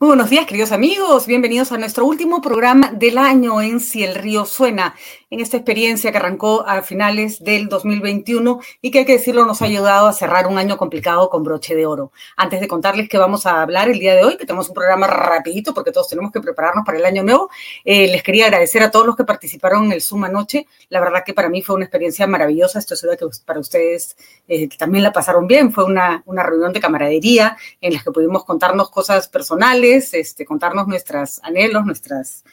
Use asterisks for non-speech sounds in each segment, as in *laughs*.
Muy buenos días, queridos amigos. Bienvenidos a nuestro último programa del año en Si el Río Suena, en esta experiencia que arrancó a finales del 2021 y que hay que decirlo nos ha ayudado a cerrar un año complicado con broche de oro. Antes de contarles que vamos a hablar el día de hoy, que tenemos un programa rapidito porque todos tenemos que prepararnos para el año nuevo, eh, les quería agradecer a todos los que participaron en el Zoom anoche. La verdad que para mí fue una experiencia maravillosa. Estoy segura que para ustedes eh, también la pasaron bien. Fue una, una reunión de camaradería en la que pudimos contarnos cosas personales este, contarnos nuestros anhelos, nuestras,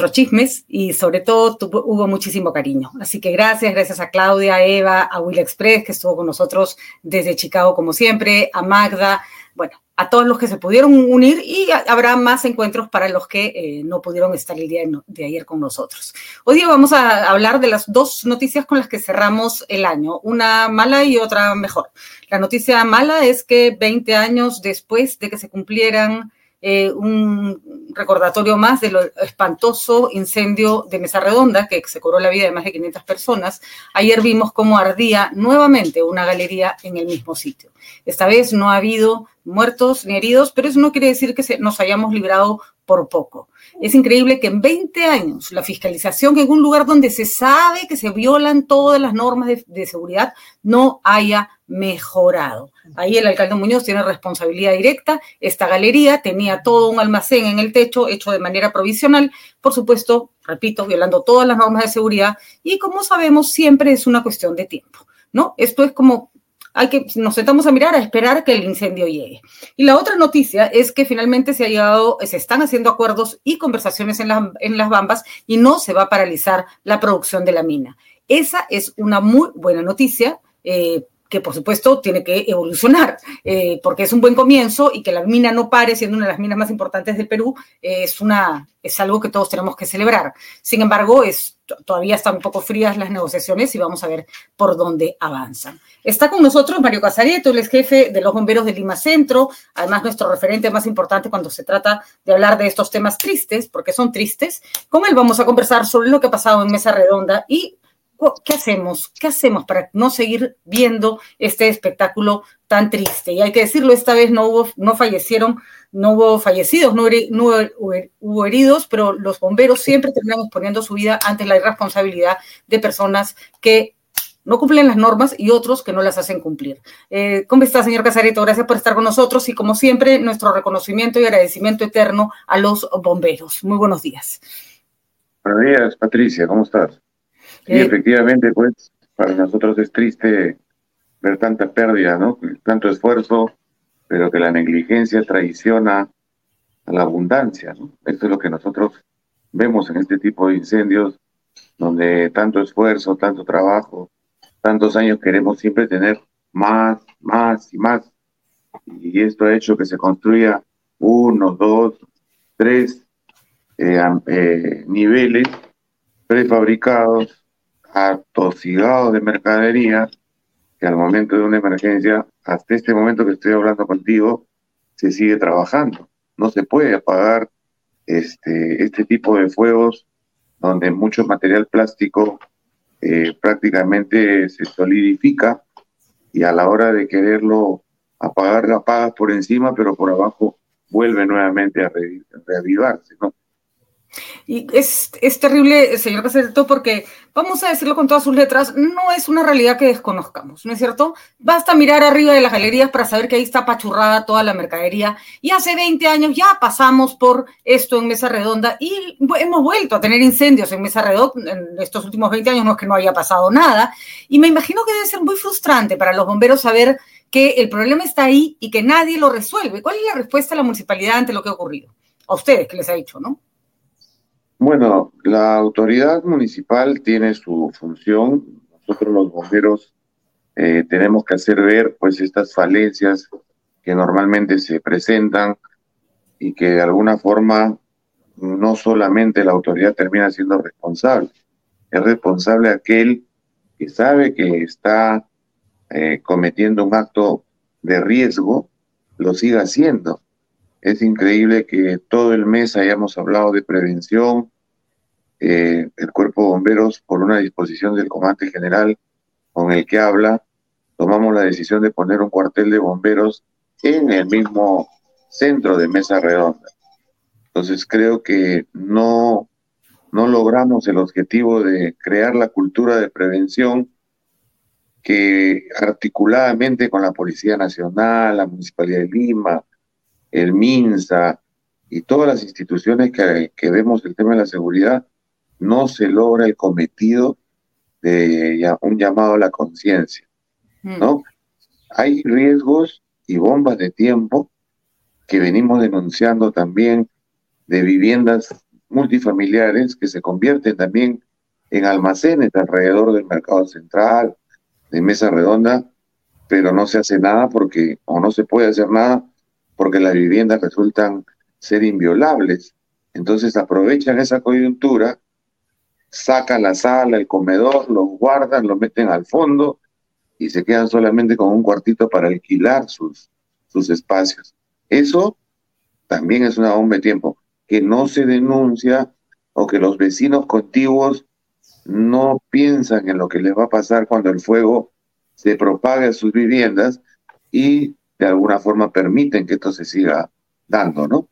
nuestros chismes y sobre todo hubo muchísimo cariño. Así que gracias, gracias a Claudia, a Eva, a Will Express, que estuvo con nosotros desde Chicago como siempre, a Magda, bueno, a todos los que se pudieron unir y habrá más encuentros para los que eh, no pudieron estar el día de ayer con nosotros. Hoy día vamos a hablar de las dos noticias con las que cerramos el año, una mala y otra mejor. La noticia mala es que 20 años después de que se cumplieran eh, un recordatorio más de lo espantoso incendio de Mesa Redonda, que se cobró la vida de más de 500 personas. Ayer vimos cómo ardía nuevamente una galería en el mismo sitio. Esta vez no ha habido muertos ni heridos, pero eso no quiere decir que nos hayamos librado por poco. Es increíble que en 20 años la fiscalización en un lugar donde se sabe que se violan todas las normas de, seguridad no haya mejorado. Ahí el alcalde Muñoz tiene responsabilidad directa. Esta galería tenía todo un almacén en el techo hecho de manera provisional, por supuesto, repito, violando todas las normas de seguridad y como sabemos siempre es una cuestión de tiempo. ¿No? Esto es como hay que, nos sentamos a mirar, a esperar que el incendio llegue. Y la otra noticia es que finalmente se ha llegado, se están haciendo acuerdos y conversaciones en, en las bambas y no se va a paralizar la producción de la mina. Esa es una muy buena noticia. Eh, que por supuesto tiene que evolucionar, eh, porque es un buen comienzo y que la mina no pare siendo una de las minas más importantes del Perú, es, una, es algo que todos tenemos que celebrar. Sin embargo, es, todavía están un poco frías las negociaciones y vamos a ver por dónde avanzan. Está con nosotros Mario Casareto, él es jefe de los bomberos de Lima Centro, además nuestro referente más importante cuando se trata de hablar de estos temas tristes, porque son tristes. Con él vamos a conversar sobre lo que ha pasado en Mesa Redonda y ¿qué hacemos? ¿Qué hacemos para no seguir viendo este espectáculo tan triste? Y hay que decirlo, esta vez no hubo, no fallecieron, no hubo fallecidos, no, hubo heridos, pero los bomberos siempre terminamos poniendo su vida ante la irresponsabilidad de personas que no cumplen las normas y otros que no las hacen cumplir. Eh, ¿Cómo está, señor Casareto? Gracias por estar con nosotros y, como siempre, nuestro reconocimiento y agradecimiento eterno a los bomberos. Muy buenos días. Buenos días, Patricia. ¿Cómo estás? Y eh, efectivamente, pues, para nosotros es triste ver tanta pérdida, ¿no? Tanto esfuerzo, pero que la negligencia traiciona a la abundancia, ¿no? Esto es lo que nosotros vemos en este tipo de incendios, donde tanto esfuerzo, tanto trabajo, tantos años queremos siempre tener más, más y más. Y esto ha hecho que se construya uno, dos, tres eh, eh, niveles prefabricados atosigados de mercadería que al momento de una emergencia, hasta este momento que estoy hablando contigo, se sigue trabajando. No se puede apagar este, este tipo de fuegos donde mucho material plástico eh, prácticamente se solidifica y a la hora de quererlo apagar, lo apagas por encima, pero por abajo vuelve nuevamente a reavivarse, ¿no? Y es, es terrible, señor Casereto, porque vamos a decirlo con todas sus letras, no es una realidad que desconozcamos, ¿no es cierto? Basta mirar arriba de las galerías para saber que ahí está pachurrada toda la mercadería. Y hace 20 años ya pasamos por esto en Mesa Redonda y hemos vuelto a tener incendios en Mesa Redonda en estos últimos 20 años, no es que no haya pasado nada. Y me imagino que debe ser muy frustrante para los bomberos saber que el problema está ahí y que nadie lo resuelve. ¿Cuál es la respuesta de la municipalidad ante lo que ha ocurrido? A ustedes, que les ha dicho, ¿no? Bueno, la autoridad municipal tiene su función. Nosotros los bomberos eh, tenemos que hacer ver pues estas falencias que normalmente se presentan y que de alguna forma no solamente la autoridad termina siendo responsable, es responsable aquel que sabe que está eh, cometiendo un acto de riesgo, lo siga haciendo. Es increíble que todo el mes hayamos hablado de prevención. Eh, el Cuerpo de Bomberos, por una disposición del comandante general con el que habla, tomamos la decisión de poner un cuartel de bomberos en el mismo centro de mesa redonda. Entonces creo que no, no logramos el objetivo de crear la cultura de prevención que articuladamente con la Policía Nacional, la Municipalidad de Lima, el MINSA y todas las instituciones que, que vemos el tema de la seguridad, no se logra el cometido de un llamado a la conciencia, ¿no? Mm. Hay riesgos y bombas de tiempo que venimos denunciando también de viviendas multifamiliares que se convierten también en almacenes alrededor del mercado central, de mesa redonda, pero no se hace nada porque, o no se puede hacer nada porque las viviendas resultan ser inviolables. Entonces aprovechan esa coyuntura sacan la sala, el comedor, los guardan, lo meten al fondo y se quedan solamente con un cuartito para alquilar sus, sus espacios. Eso también es una bomba de tiempo, que no se denuncia o que los vecinos contiguos no piensan en lo que les va a pasar cuando el fuego se propague a sus viviendas y de alguna forma permiten que esto se siga dando, ¿no?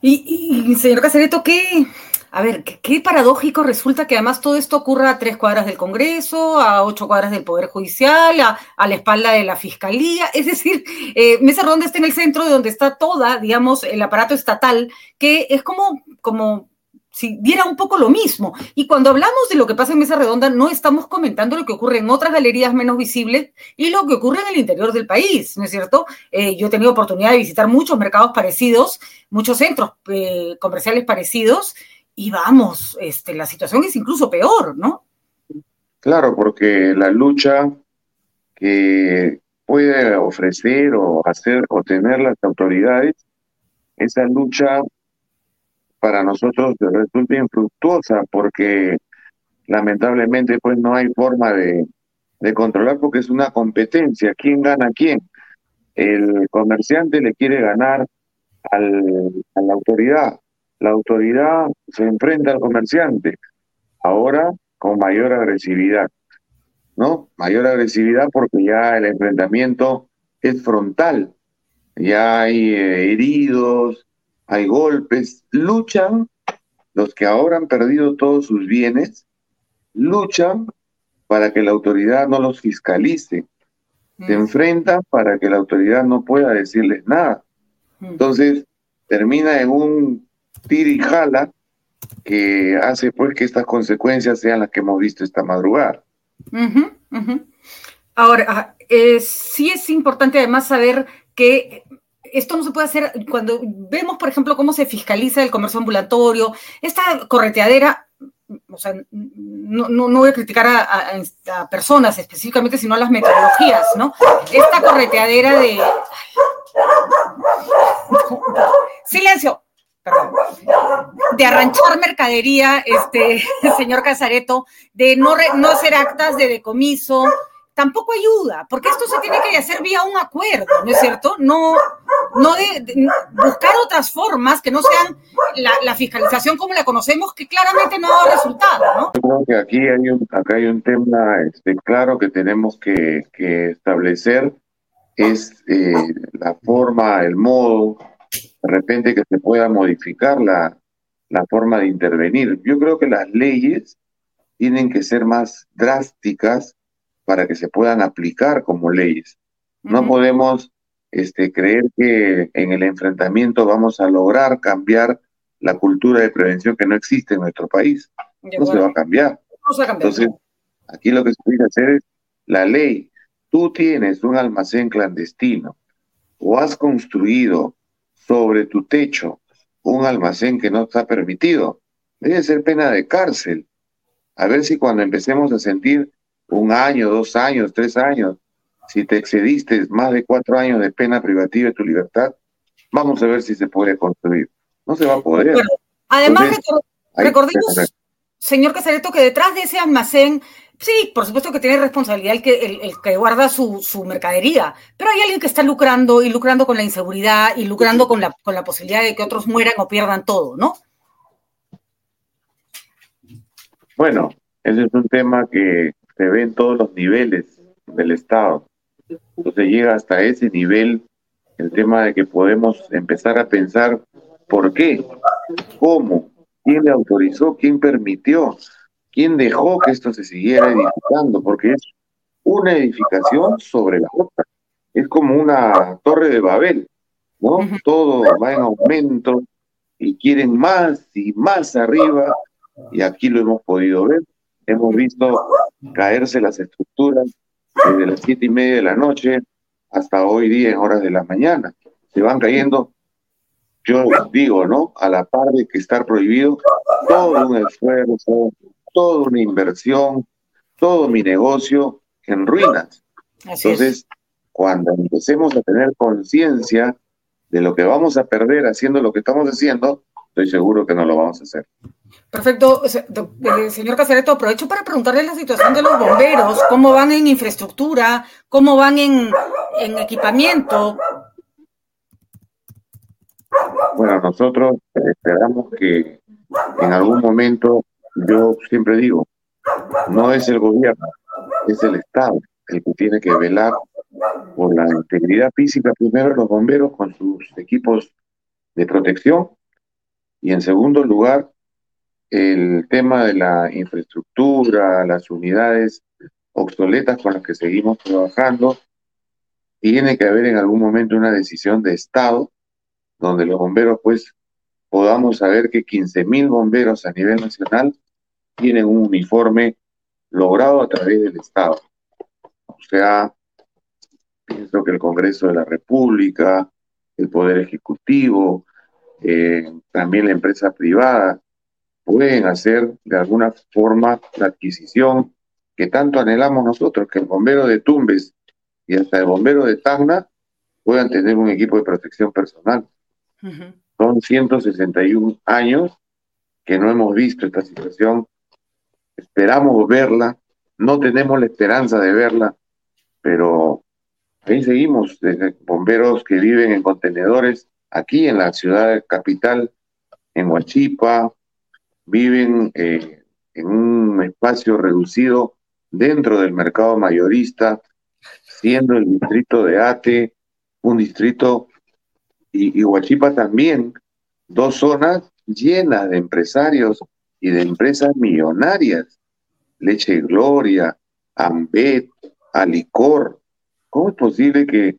Y, y señor Casareto, ¿qué, a ver, qué, paradójico resulta que además todo esto ocurra a tres cuadras del Congreso, a ocho cuadras del Poder Judicial, a, la espalda de la Fiscalía. Es decir, eh, Mesa Redonda está en el centro de donde está toda, digamos, el aparato estatal, que es como, como si diera un poco lo mismo. Y cuando hablamos de lo que pasa en Mesa Redonda, no estamos comentando lo que ocurre en otras galerías menos visibles y lo que ocurre en el interior del país, ¿no es cierto? Eh, yo he tenido oportunidad de visitar muchos mercados parecidos, muchos centros eh, comerciales parecidos, y vamos, este, la situación es incluso peor, ¿no? Claro, porque la lucha que puede ofrecer o hacer o tener las autoridades, esa lucha para nosotros resulta infructuosa porque lamentablemente pues no hay forma de, de controlar porque es una competencia, ¿quién gana quién? El comerciante le quiere ganar al, a la autoridad, la autoridad se enfrenta al comerciante, ahora con mayor agresividad, ¿no? Mayor agresividad porque ya el enfrentamiento es frontal, ya hay eh, heridos, hay golpes, luchan los que ahora han perdido todos sus bienes, luchan para que la autoridad no los fiscalice, se mm. enfrentan para que la autoridad no pueda decirles nada. Mm. Entonces, termina en un tira y jala que hace pues que estas consecuencias sean las que hemos visto esta madrugada. Ahora, ah, eh, sí es importante además saber que esto no se puede hacer cuando vemos, por ejemplo, cómo se fiscaliza el comercio ambulatorio, esta correteadera, o sea, no, no, voy a criticar a, a, personas específicamente, sino a las metodologías, ¿no? Esta correteadera de... Silencio de arranchar mercadería, este, *laughs* señor Casareto, de no, no hacer actas de decomiso, tampoco ayuda, porque esto se tiene que hacer vía un acuerdo, ¿no es cierto? No, no de, buscar otras formas que no sean la, fiscalización como la conocemos, que claramente no da resultado, ¿no? Yo creo que aquí hay un, acá hay un tema este, claro que tenemos que, establecer, es eh, la forma, el modo de repente que se pueda modificar la, la forma de intervenir. Yo creo que las leyes tienen que ser más drásticas para que se puedan aplicar como leyes. No podemos este, creer que en el enfrentamiento vamos a lograr cambiar la cultura de prevención que no existe en nuestro país. No se va a cambiar. Entonces, aquí lo que se puede hacer es la ley. Tú tienes un almacén clandestino o has construido sobre tu techo un almacén que no está permitido, debe ser pena de cárcel. A ver si cuando empecemos a sentir un año, dos años, tres años, si te excediste más de cuatro años de pena privativa de tu libertad, vamos a ver si se puede construir. No se va a poder. además, recordemos, señor Casareto, que detrás de ese almacén Sí, por supuesto que tiene responsabilidad el que, el, que guarda su, su, mercadería, pero hay alguien que está lucrando y lucrando con la inseguridad y lucrando con la, con la posibilidad de que otros mueran o pierdan todo, ¿no? Bueno, ese es un tema que se ve en todos los niveles del Estado. Entonces llega hasta ese nivel el tema de que podemos empezar a pensar por qué, cómo, quién le autorizó, quién permitió, quién dejó que esto se siguiera edificando, porque es una edificación sobre la otra. Es como una torre de Babel, ¿no? Todo va en aumento y quieren más y más arriba, y aquí lo hemos podido ver. Hemos visto caerse las estructuras desde las siete y media de la noche hasta hoy día en horas de la mañana. Se van cayendo, yo digo, ¿no? A la par de que estar prohibido, todo un esfuerzo, toda una inversión, todo mi negocio en ruinas. Entonces, cuando empecemos a tener conciencia de lo que vamos a perder haciendo lo que estamos haciendo, estoy seguro que no lo vamos a hacer. Perfecto. Eh, señor Casareto, aprovecho para preguntarle la situación de los bomberos, cómo van en infraestructura, cómo van en, en equipamiento. Bueno, nosotros esperamos que en algún momento, yo siempre digo, no es el gobierno, es el Estado el que tiene que velar por la integridad física primero los bomberos con sus equipos de protección y en segundo lugar el tema de la infraestructura, las unidades obsoletas con las que seguimos trabajando, tiene que haber en algún momento una decisión de Estado donde los bomberos pues podamos saber que 15.000 bomberos a nivel nacional tienen un uniforme logrado a través del Estado. O sea, pienso que el Congreso de la República, el Poder Ejecutivo, eh, también la empresa privada, pueden hacer de alguna forma la adquisición que tanto anhelamos nosotros, que el bombero de Tumbes y hasta el bombero de Tacna puedan tener un equipo de protección personal. Son 161 años que no hemos visto esta situación. Esperamos verla, no tenemos la esperanza de verla, pero ahí seguimos, bomberos que viven en contenedores aquí en la ciudad capital, en Huachipa, viven eh, en un espacio reducido dentro del mercado mayorista, siendo el distrito de Ate un distrito y, Huachipa también, dos zonas llenas de empresarios y de empresas millonarias, Leche Gloria, Ambet, Alicor. ¿Cómo es posible que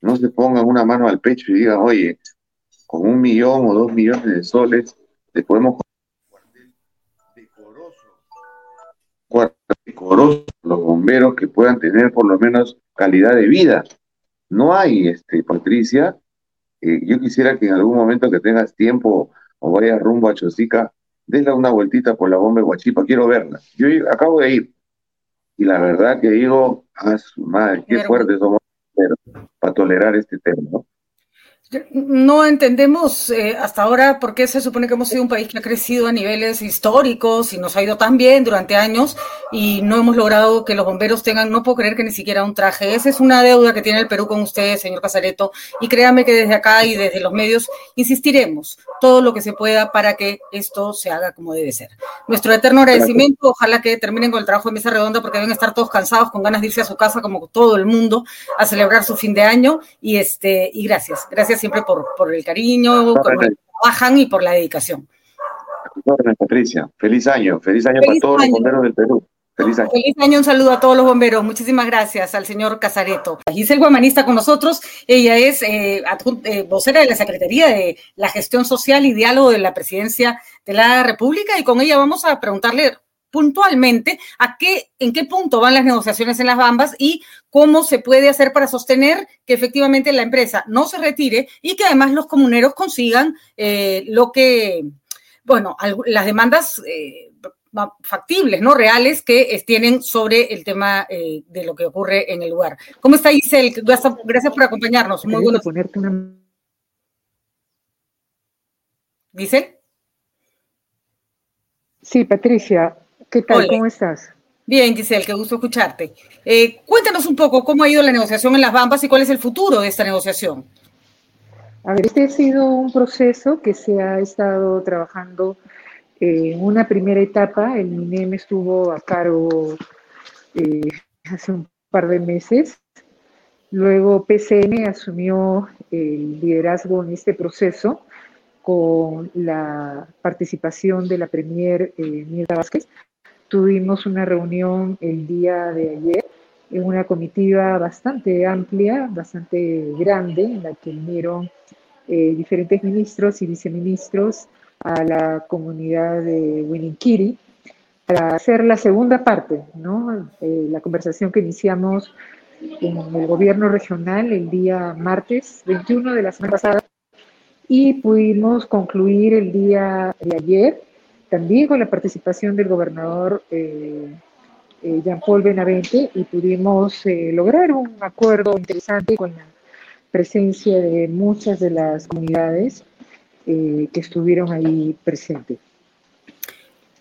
no se pongan una mano al pecho y digan, oye, con un millón o dos millones de soles le podemos decoroso los bomberos que puedan tener por lo menos calidad de vida. No hay, este, Patricia. Eh, yo quisiera que en algún momento que tengas tiempo o vayas rumbo a Chosica, desle una vueltita por la bomba de Huachipa. Quiero verla. Yo acabo de ir. Y la verdad que digo, a su madre, qué fuerte somos para tolerar este tema, ¿no? No entendemos eh, hasta ahora por qué se supone que hemos sido un país que ha crecido a niveles históricos y nos ha ido tan bien durante años y no hemos logrado que los bomberos tengan, no puedo creer que ni siquiera un traje. Esa es una deuda que tiene el Perú con ustedes, señor Casareto, y créame que desde acá y desde los medios insistiremos todo lo que se pueda para que esto se haga como debe ser. Nuestro eterno agradecimiento, ojalá que terminen con el trabajo de mesa redonda porque deben estar todos cansados con ganas de irse a su casa como todo el mundo a celebrar su fin de año y este y gracias, gracias siempre por, por el cariño, por que trabajan y por la dedicación. Patricia, feliz año, feliz año para todos los bomberos del Perú. Feliz año. Feliz año, un saludo a todos los bomberos. Muchísimas gracias al señor Casareto. Giselle Guamanista con nosotros. Ella es eh, eh, vocera de la Secretaría de la Gestión Social y Diálogo de la Presidencia de la República y con ella vamos a preguntarle puntualmente a qué, en qué punto van las negociaciones en las Bambas y cómo se puede hacer para sostener que efectivamente la empresa no se retire y que además los comuneros consigan eh, lo que, bueno, las demandas eh, factibles, ¿no? Reales que tienen sobre el tema eh, de lo que ocurre en el lugar. ¿Cómo está Isel? Gracias por acompañarnos. Muy bueno. Ponerte una... ¿Dice? Sí, Patricia, ¿Qué tal? ¿Cómo estás? Bien, Giselle, qué gusto escucharte. Eh, cuéntanos un poco cómo ha ido la negociación en las Bambas y cuál es el futuro de esta negociación. A ver, este ha sido un proceso que se ha estado trabajando en una primera etapa. El MINEM estuvo a cargo eh, hace un par de meses Luego PCM asumió el liderazgo en este proceso con la participación de la Premier eh, Vázquez. Tuvimos una reunión el día de ayer en una comitiva bastante amplia, bastante grande, en la que vinieron eh, diferentes ministros y viceministros a la comunidad de Winninkiri para hacer la segunda parte, ¿no? Eh, la conversación que iniciamos en el gobierno regional el día martes 21 de la semana pasada y pudimos concluir el día de ayer también con la participación del gobernador eh, eh, Jean-Paul Benavente y pudimos eh, lograr un acuerdo interesante con la presencia de muchas de las comunidades que estuvieron ahí presentes.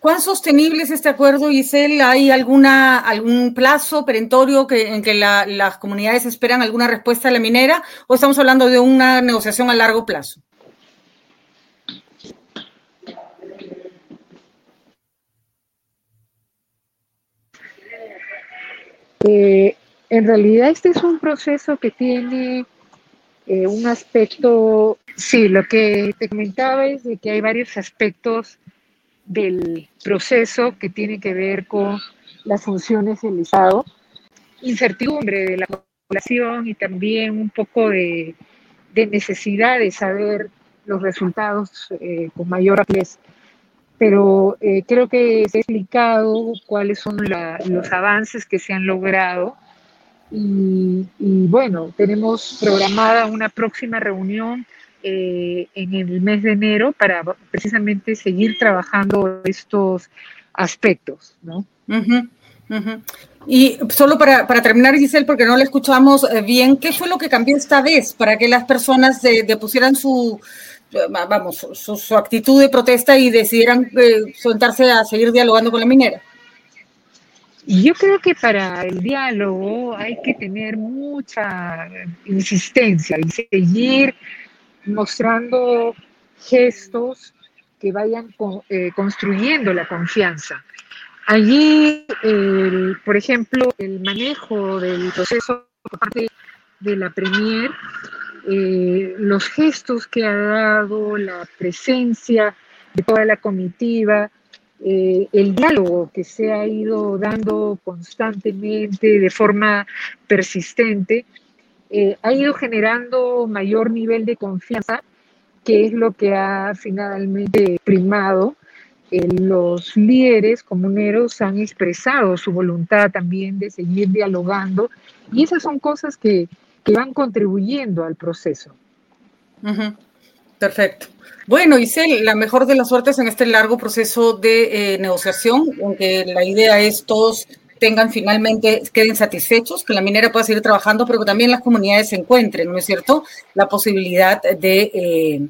¿Cuán sostenible es este acuerdo, Giselle? ¿Hay alguna, algún plazo perentorio que, en que las comunidades esperan alguna respuesta a la minera o estamos hablando de una negociación a largo plazo? Eh, en realidad este es un proceso que tiene eh, un aspecto, sí, lo que te comentaba es de que hay varios aspectos del proceso que tiene que ver con las funciones del Estado, incertidumbre de la población y también un poco de, necesidad de saber los resultados eh, con mayor rapidez. Pero eh, creo que se ha explicado cuáles son los avances que se han logrado y, bueno, tenemos programada una próxima reunión eh, en el mes de enero para precisamente seguir trabajando estos aspectos, ¿no? Y solo para, terminar, Giselle, porque no le escuchamos eh, bien, ¿qué fue lo que cambió esta vez para que las personas depusieran su, vamos, su, actitud de protesta y decidieran eh, sentarse a seguir dialogando con la minera? Yo creo que para el diálogo hay que tener mucha insistencia y seguir mostrando gestos que vayan eh, construyendo la confianza. Allí, por ejemplo, el manejo del proceso de la Premier, eh, los gestos que ha dado, la presencia de toda la comitiva, eh, el diálogo que se ha ido dando constantemente de forma persistente, eh, ha ido generando mayor nivel de confianza, que es lo que ha finalmente primado. Eh, los líderes comuneros han expresado su voluntad también de seguir dialogando y esas son cosas que, van contribuyendo al proceso. Perfecto. Bueno, Isel, la mejor de las suertes en este largo proceso de eh, negociación, aunque la idea es todos tengan finalmente, queden satisfechos, que la minera pueda seguir trabajando, pero que también las comunidades encuentren, ¿no es cierto?, la posibilidad de, eh,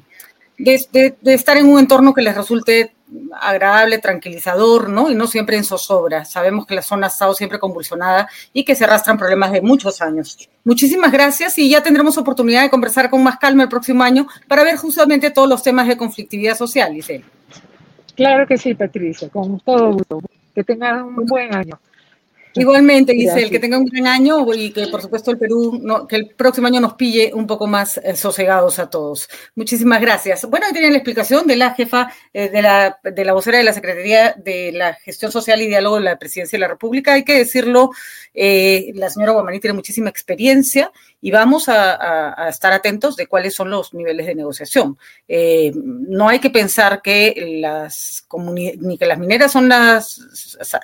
de, estar en un entorno que les resulte agradable, tranquilizador, ¿no? Y no siempre en zozobra. Sabemos que la zona ha estado siempre convulsionada y que se arrastran problemas de muchos años. Muchísimas gracias y ya tendremos oportunidad de conversar con más calma el próximo año para ver justamente todos los temas de conflictividad social, Isel. Claro que sí, Patricia, con todo gusto. Que tengan un buen año. Igualmente, Giselle, que tenga un gran año y que por supuesto el Perú, que el próximo año nos pille un poco más eh, sosegados a todos. Muchísimas gracias. Bueno, ahí tenían la explicación de la jefa, eh, de, la, de la vocera de la Secretaría de la Gestión Social y Diálogo de la Presidencia de la República. Hay que decirlo, eh, la señora Guamaní tiene muchísima experiencia y vamos a, estar atentos de cuáles son los niveles de negociación. no hay que pensar que las ni que las mineras son las,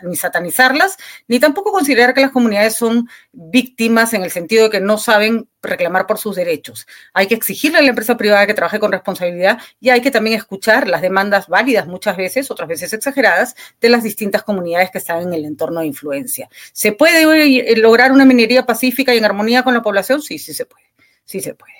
ni satanizarlas, ni tampoco considerar que las comunidades son víctimas en el sentido de que no saben reclamar por sus derechos. Hay que exigirle a la empresa privada que trabaje con responsabilidad y hay que también escuchar las demandas válidas muchas veces, otras veces exageradas, de las distintas comunidades que están en el entorno de influencia. ¿Se puede lograr una minería pacífica y en armonía con la población? Sí, sí se puede. Sí se puede.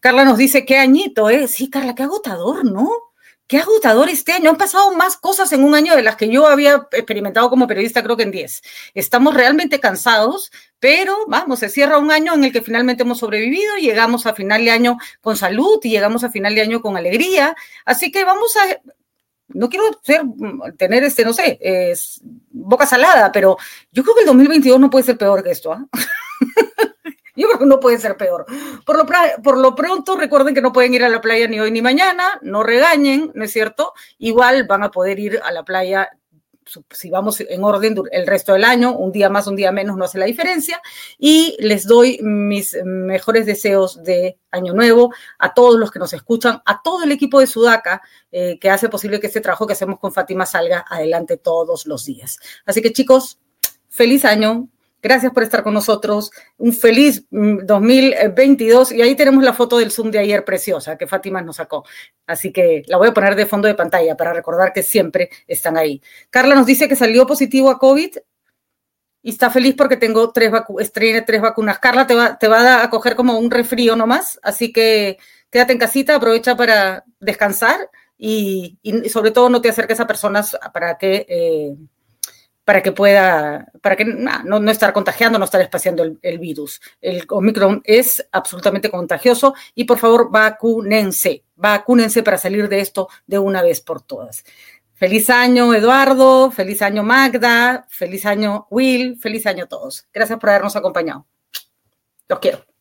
Carla nos dice, qué añito, ¿eh? Sí, Carla, qué agotador, ¿no? Qué agotador este año. Han pasado más cosas en un año de las que yo había experimentado como periodista, creo que en 10. Estamos realmente cansados, pero vamos, se cierra un año en el que finalmente hemos sobrevivido, llegamos a final de año con salud y llegamos a final de año con alegría. Así que vamos a, no quiero ser, tener este, no sé, boca salada, pero yo creo que el 2022 no puede ser peor que esto. ¿ah? *laughs* Yo creo que no puede ser peor. Por lo, pronto, recuerden que no pueden ir a la playa ni hoy ni mañana, no regañen, ¿no es cierto? Igual van a poder ir a la playa si vamos en orden el resto del año, un día más, un día menos, no hace la diferencia. Y les doy mis mejores deseos de Año Nuevo a todos los que nos escuchan, a todo el equipo de Sudaca, eh, que hace posible que este trabajo que hacemos con Fátima salga adelante todos los días. Así que chicos, feliz año, Gracias por estar con nosotros. Un feliz 2022. Mm, y ahí tenemos la foto del Zoom de ayer preciosa que Fátima nos sacó. Así que la voy a poner de fondo de pantalla para recordar que siempre están ahí. Carla nos dice que salió positivo a COVID y está feliz porque tengo tres, tres vacunas. Carla te va, te va a coger como un resfrío nomás. Así que quédate en casita, aprovecha para descansar y, sobre todo no te acerques a personas para que... Eh, para que pueda, para que no, no estar contagiando, no estar espaciando el, virus. El Omicron es absolutamente contagioso y por favor vacúnense, vacúnense para salir de esto de una vez por todas. Feliz año Eduardo, feliz año Magda, feliz año Will, feliz año a todos. Gracias por habernos acompañado. Los quiero.